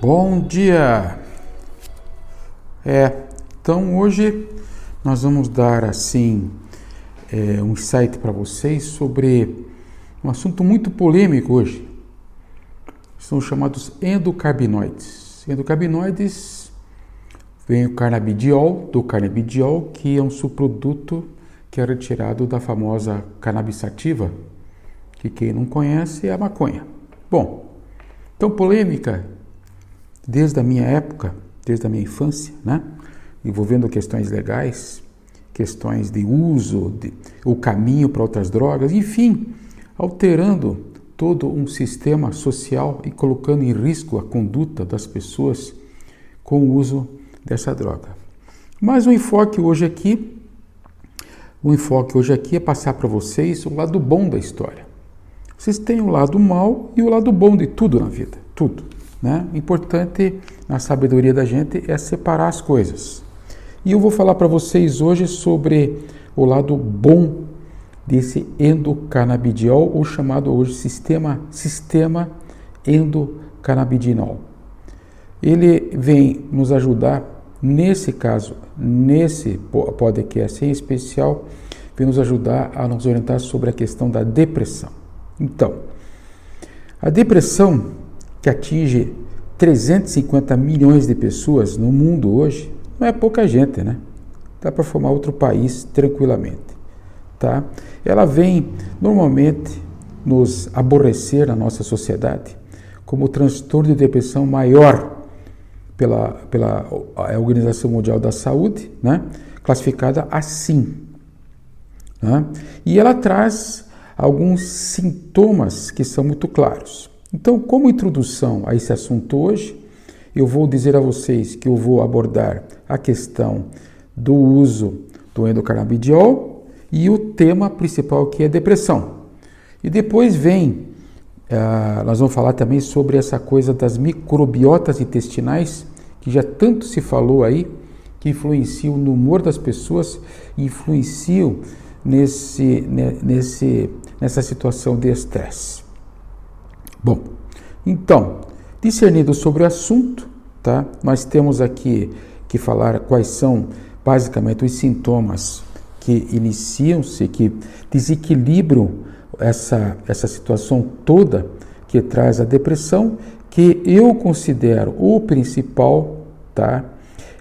Bom dia! É, então hoje nós vamos dar assim é, um insight para vocês sobre um assunto muito polêmico hoje. São chamados endocarbinoides. Endocarbinoides vem o carnabidiol, do carnabidiol, que é um subproduto que é retirado da famosa cannabis sativa, que quem não conhece é a maconha. Bom, então polêmica desde a minha época, desde a minha infância, né? envolvendo questões legais, questões de uso, de, o caminho para outras drogas, enfim, alterando todo um sistema social e colocando em risco a conduta das pessoas com o uso dessa droga. Mas o enfoque hoje aqui, o enfoque hoje aqui é passar para vocês o lado bom da história. Vocês têm o lado mal e o lado bom de tudo na vida, tudo. Né? Importante na sabedoria da gente é separar as coisas. E eu vou falar para vocês hoje sobre o lado bom desse endocannabidiol, ou chamado hoje sistema, sistema endocannabidinol. Ele vem nos ajudar, nesse caso, nesse podcast em especial, vem nos ajudar a nos orientar sobre a questão da depressão. Então, a depressão que atinge 350 milhões de pessoas no mundo hoje, não é pouca gente, né? Dá para formar outro país tranquilamente, tá? Ela vem normalmente nos aborrecer na nossa sociedade como o transtorno de depressão maior pela, pela Organização Mundial da Saúde, né? classificada assim. Né? E ela traz alguns sintomas que são muito claros. Então, como introdução a esse assunto hoje, eu vou dizer a vocês que eu vou abordar a questão do uso do endocarnabidiol e o tema principal que é depressão. E depois vem, uh, nós vamos falar também sobre essa coisa das microbiotas intestinais, que já tanto se falou aí, que influenciam no humor das pessoas, influenciam nesse, nesse, nessa situação de estresse. Bom, então, discernindo sobre o assunto, tá? Nós temos aqui que falar quais são basicamente os sintomas que iniciam-se, que desequilibram essa, essa situação toda que traz a depressão, que eu considero o principal, tá?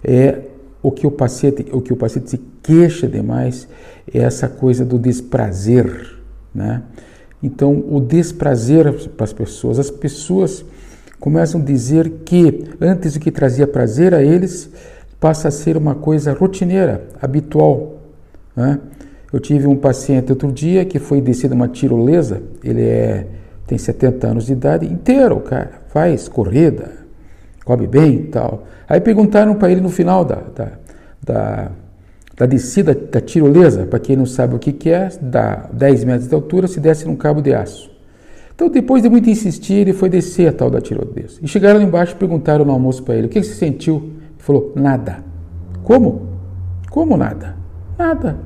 É o que o paciente, o que o paciente se queixa demais é essa coisa do desprazer, né? Então, o desprazer para as pessoas, as pessoas começam a dizer que antes o que trazia prazer a eles passa a ser uma coisa rotineira, habitual. Né? Eu tive um paciente outro dia que foi descido uma tirolesa, ele é, tem 70 anos de idade, inteiro, cara, faz corrida, come bem e tal. Aí perguntaram para ele no final da, da, da da descida da tirolesa, para quem não sabe o que, que é, dá 10 metros de altura, se desce num cabo de aço. Então, depois de muito insistir, ele foi descer a tal da tirolesa. E chegaram lá embaixo e perguntaram no almoço para ele: o que você sentiu? Ele falou: nada. Como? Como nada? Nada.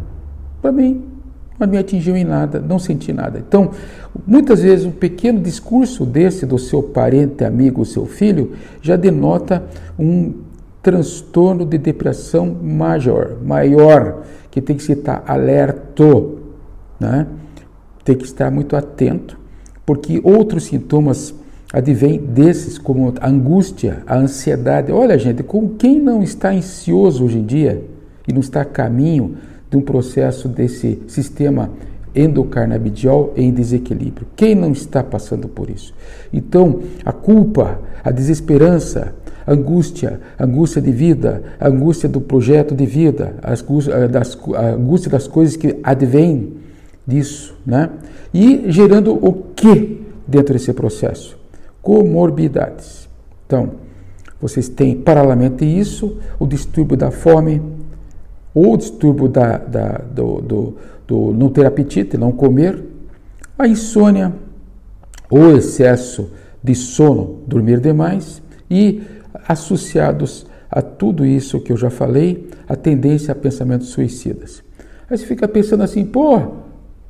Para mim, não me atingiu em nada, não senti nada. Então, muitas vezes, um pequeno discurso desse do seu parente, amigo, seu filho, já denota um transtorno de depressão maior, maior, que tem que estar alerto, né? tem que estar muito atento, porque outros sintomas advêm desses, como a angústia, a ansiedade. Olha, gente, com quem não está ansioso hoje em dia e não está a caminho de um processo desse sistema endocarnabidiol em desequilíbrio? Quem não está passando por isso? Então, a culpa, a desesperança, angústia, angústia de vida, angústia do projeto de vida, angústia das, a angústia das coisas que advêm disso, né? E gerando o que dentro desse processo? Comorbidades. Então, vocês têm paralelamente isso, o distúrbio da fome, ou o distúrbio da, da, do, do, do não ter apetite, não comer, a insônia, o excesso de sono, dormir demais, e associados a tudo isso que eu já falei, a tendência a pensamentos suicidas. Aí você fica pensando assim, pô,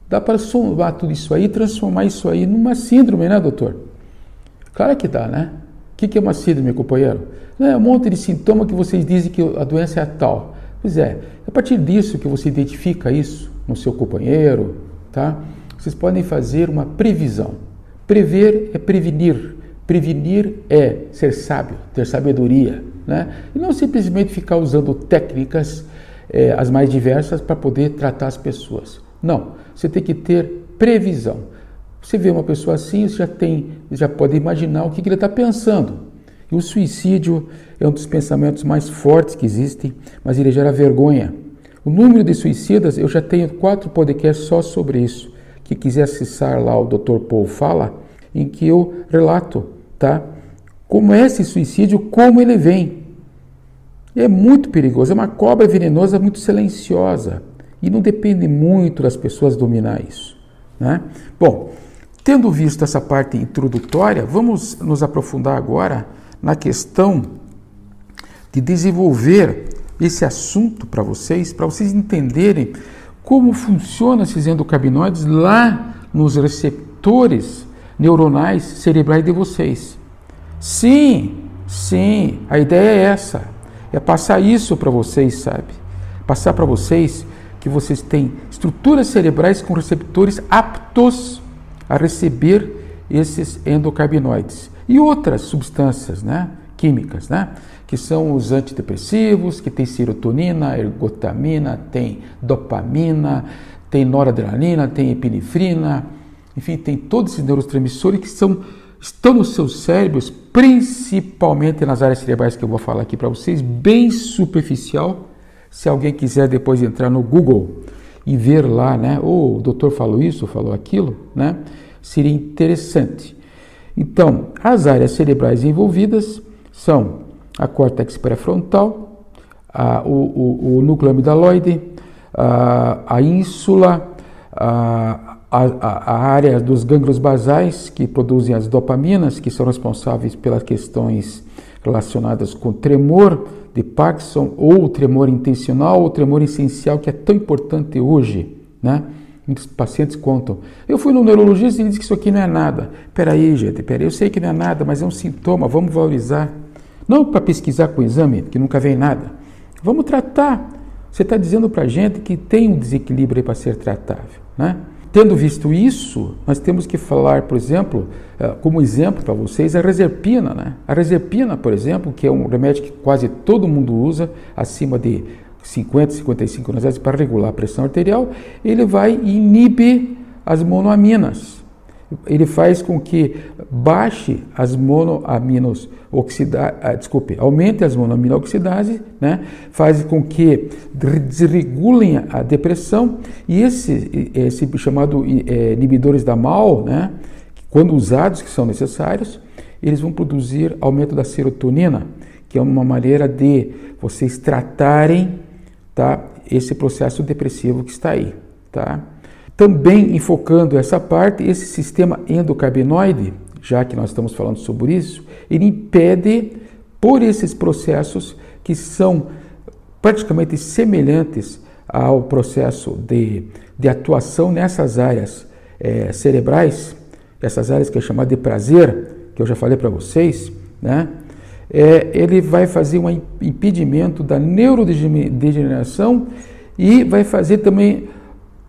dá para somar tudo isso aí, transformar isso aí numa síndrome, né, doutor? Claro que dá, né? O que é uma síndrome, companheiro? É um monte de sintoma que vocês dizem que a doença é tal. Pois é, a partir disso que você identifica isso no seu companheiro, tá? Vocês podem fazer uma previsão. Prever é prevenir. Prevenir é ser sábio, ter sabedoria, né? E não simplesmente ficar usando técnicas é, as mais diversas para poder tratar as pessoas. Não, você tem que ter previsão. Você vê uma pessoa assim, você já tem, já pode imaginar o que, que ele está pensando. E o suicídio é um dos pensamentos mais fortes que existem, mas ele gera vergonha. O número de suicidas, eu já tenho quatro podcasts só sobre isso. Que quiser acessar lá o Dr. Paul Fala, em que eu relato, tá? Como é esse suicídio, como ele vem. é muito perigoso, é uma cobra venenosa muito silenciosa. E não depende muito das pessoas dominar isso. Né? Bom, tendo visto essa parte introdutória, vamos nos aprofundar agora na questão de desenvolver esse assunto para vocês, para vocês entenderem como funcionam esses endocabinoides lá nos receptores neuronais cerebrais de vocês. Sim, sim, a ideia é essa. É passar isso para vocês, sabe? Passar para vocês que vocês têm estruturas cerebrais com receptores aptos a receber esses endocarbinoides e outras substâncias né, químicas, né, que são os antidepressivos, que tem serotonina, ergotamina, tem dopamina, tem noradrenalina, tem epinefrina, enfim, tem todos esses neurotransmissores que são, estão nos seus cérebros, principalmente nas áreas cerebrais que eu vou falar aqui para vocês, bem superficial. Se alguém quiser depois entrar no Google e ver lá, né, oh, o doutor falou isso, falou aquilo, né, seria interessante. Então, as áreas cerebrais envolvidas são a córtex pré-frontal, o, o, o, núcleo amidaloide, a, a ínsula, a, a, a, área dos gânglios basais que produzem as dopaminas, que são responsáveis pelas questões relacionadas com tremor de Parkinson, ou tremor intencional, ou tremor essencial, que é tão importante hoje, né? Muitos pacientes contam. Eu fui no neurologista e ele disse que isso aqui não é nada. Peraí, gente, peraí, eu sei que não é nada, mas é um sintoma, vamos valorizar. Não para pesquisar com o exame, que nunca vem nada. Vamos tratar. Você está dizendo para a gente que tem um desequilíbrio para ser tratável. Né? Tendo visto isso, nós temos que falar, por exemplo, eh, como exemplo para vocês, a reserpina. Né? A reserpina, por exemplo, que é um remédio que quase todo mundo usa, acima de 50, 55 anos para regular a pressão arterial, ele vai e inibe as monoaminas. Ele faz com que baixe as monoaminos oxidase, ah, desculpe, aumente as monoaminoxidases, né? faz com que desregulem a depressão e esse, esse chamado é, inibidores da MAO, né? quando usados, que são necessários, eles vão produzir aumento da serotonina, que é uma maneira de vocês tratarem tá? esse processo depressivo que está aí. Tá? Também enfocando essa parte, esse sistema endocarbinoide, já que nós estamos falando sobre isso, ele impede por esses processos que são praticamente semelhantes ao processo de, de atuação nessas áreas é, cerebrais, essas áreas que é chamada de prazer, que eu já falei para vocês, né? é, ele vai fazer um impedimento da neurodegeneração e vai fazer também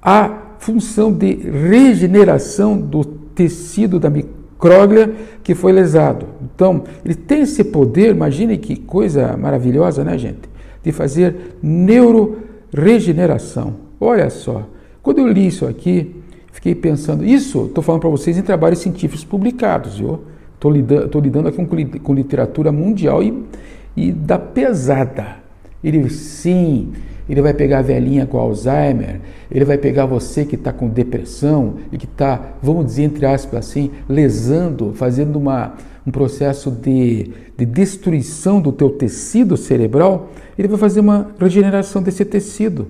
a função de regeneração do tecido da micróglia que foi lesado. Então, ele tem esse poder, imagine que coisa maravilhosa, né, gente? De fazer neuroregeneração. Olha só, quando eu li isso aqui, fiquei pensando, isso estou falando para vocês em trabalhos científicos publicados, viu? Estou lidando, lidando aqui com, com literatura mundial e, e da pesada. Ele, sim, ele vai pegar a velhinha com Alzheimer, ele vai pegar você que está com depressão e que está, vamos dizer entre aspas assim, lesando, fazendo uma, um processo de, de destruição do teu tecido cerebral, ele vai fazer uma regeneração desse tecido.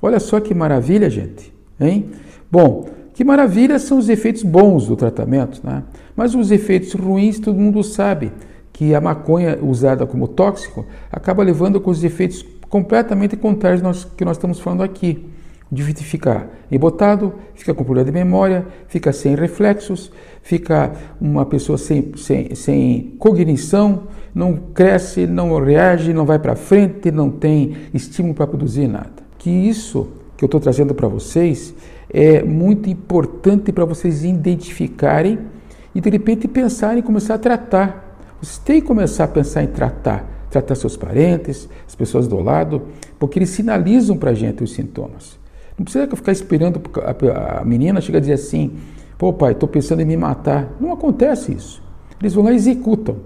Olha só que maravilha, gente. Hein? Bom, que maravilha são os efeitos bons do tratamento, né? Mas os efeitos ruins todo mundo sabe que a maconha usada como tóxico acaba levando com os efeitos completamente contrários que nós estamos falando aqui. de ficar embotado, fica com problema de memória, fica sem reflexos, fica uma pessoa sem, sem, sem cognição, não cresce, não reage, não vai para frente, não tem estímulo para produzir nada. Que isso que eu estou trazendo para vocês é muito importante para vocês identificarem e de repente pensarem em começar a tratar. Vocês têm que começar a pensar em tratar, tratar seus parentes, as pessoas do lado, porque eles sinalizam para a gente os sintomas. Não precisa ficar esperando a menina chegar a dizer assim: pô, pai, estou pensando em me matar. Não acontece isso. Eles vão lá e executam.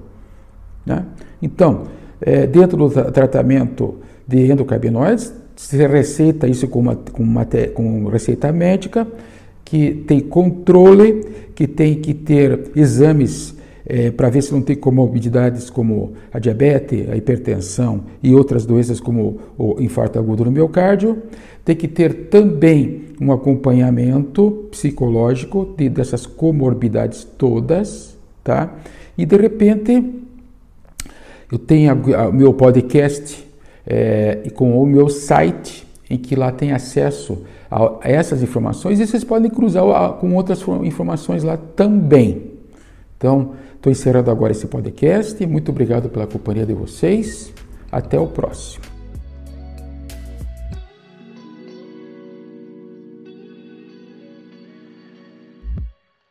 Né? Então, é, dentro do tratamento de endocarbinoides, se receita isso com, uma, com, uma, com receita médica, que tem controle, que tem que ter exames é, para ver se não tem comorbidades como a diabetes, a hipertensão e outras doenças como o infarto agudo no miocárdio. Tem que ter também um acompanhamento psicológico de, dessas comorbidades todas, tá? E de repente eu tenho o meu podcast é, com o meu site em que lá tem acesso a essas informações e vocês podem cruzar com outras informações lá também. Então, estou encerrando agora esse podcast. Muito obrigado pela companhia de vocês. Até o próximo.